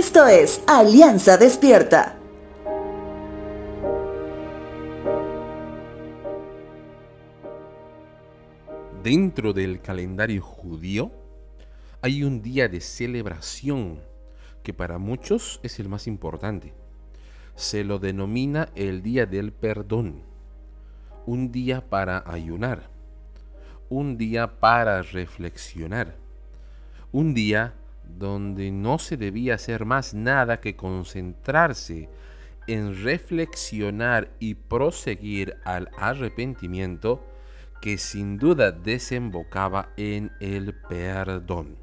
Esto es Alianza Despierta. Dentro del calendario judío hay un día de celebración que para muchos es el más importante. Se lo denomina el día del perdón, un día para ayunar, un día para reflexionar, un día donde no se debía hacer más nada que concentrarse en reflexionar y proseguir al arrepentimiento que sin duda desembocaba en el perdón.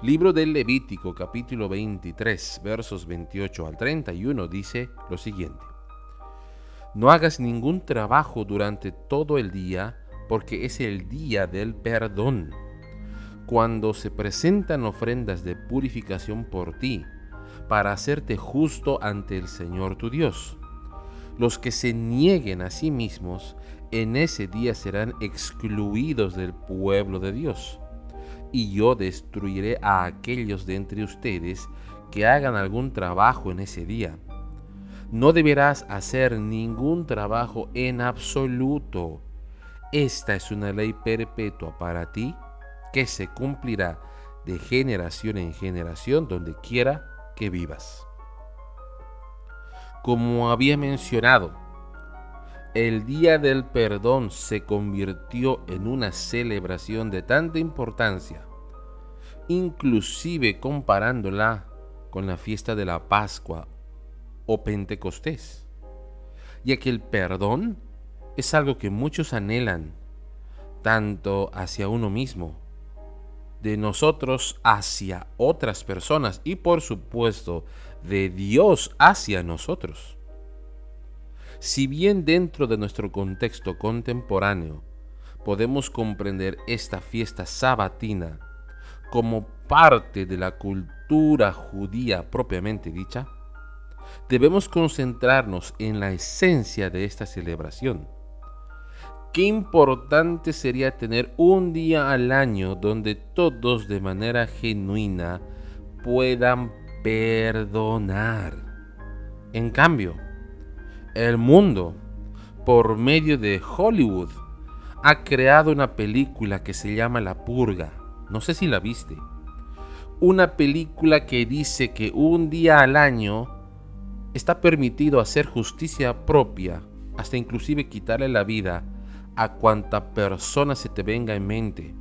Libro del Levítico capítulo 23 versos 28 al 31 dice lo siguiente. No hagas ningún trabajo durante todo el día porque es el día del perdón cuando se presentan ofrendas de purificación por ti, para hacerte justo ante el Señor tu Dios. Los que se nieguen a sí mismos en ese día serán excluidos del pueblo de Dios. Y yo destruiré a aquellos de entre ustedes que hagan algún trabajo en ese día. No deberás hacer ningún trabajo en absoluto. Esta es una ley perpetua para ti que se cumplirá de generación en generación donde quiera que vivas. Como había mencionado, el Día del Perdón se convirtió en una celebración de tanta importancia, inclusive comparándola con la fiesta de la Pascua o Pentecostés, ya que el perdón es algo que muchos anhelan, tanto hacia uno mismo de nosotros hacia otras personas y por supuesto de Dios hacia nosotros. Si bien dentro de nuestro contexto contemporáneo podemos comprender esta fiesta sabatina como parte de la cultura judía propiamente dicha, debemos concentrarnos en la esencia de esta celebración Qué importante sería tener un día al año donde todos de manera genuina puedan perdonar. En cambio, el mundo, por medio de Hollywood, ha creado una película que se llama La Purga. No sé si la viste. Una película que dice que un día al año está permitido hacer justicia propia, hasta inclusive quitarle la vida a cuanta persona se te venga en mente,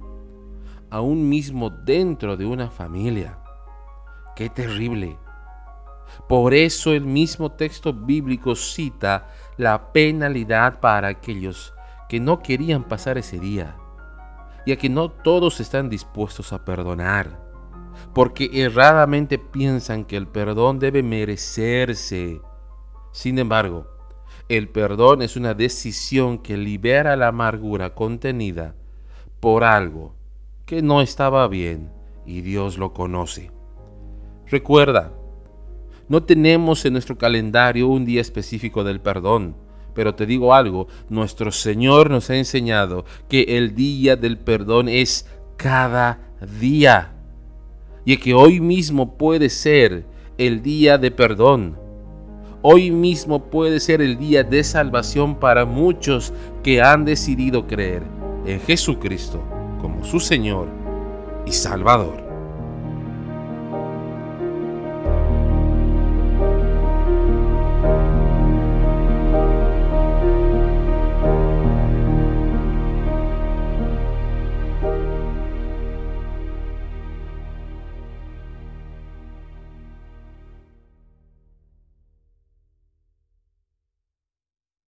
aún mismo dentro de una familia. Qué terrible. Por eso el mismo texto bíblico cita la penalidad para aquellos que no querían pasar ese día, ya que no todos están dispuestos a perdonar, porque erradamente piensan que el perdón debe merecerse. Sin embargo, el perdón es una decisión que libera la amargura contenida por algo que no estaba bien y Dios lo conoce. Recuerda, no tenemos en nuestro calendario un día específico del perdón, pero te digo algo, nuestro Señor nos ha enseñado que el día del perdón es cada día y que hoy mismo puede ser el día de perdón Hoy mismo puede ser el día de salvación para muchos que han decidido creer en Jesucristo como su Señor y Salvador.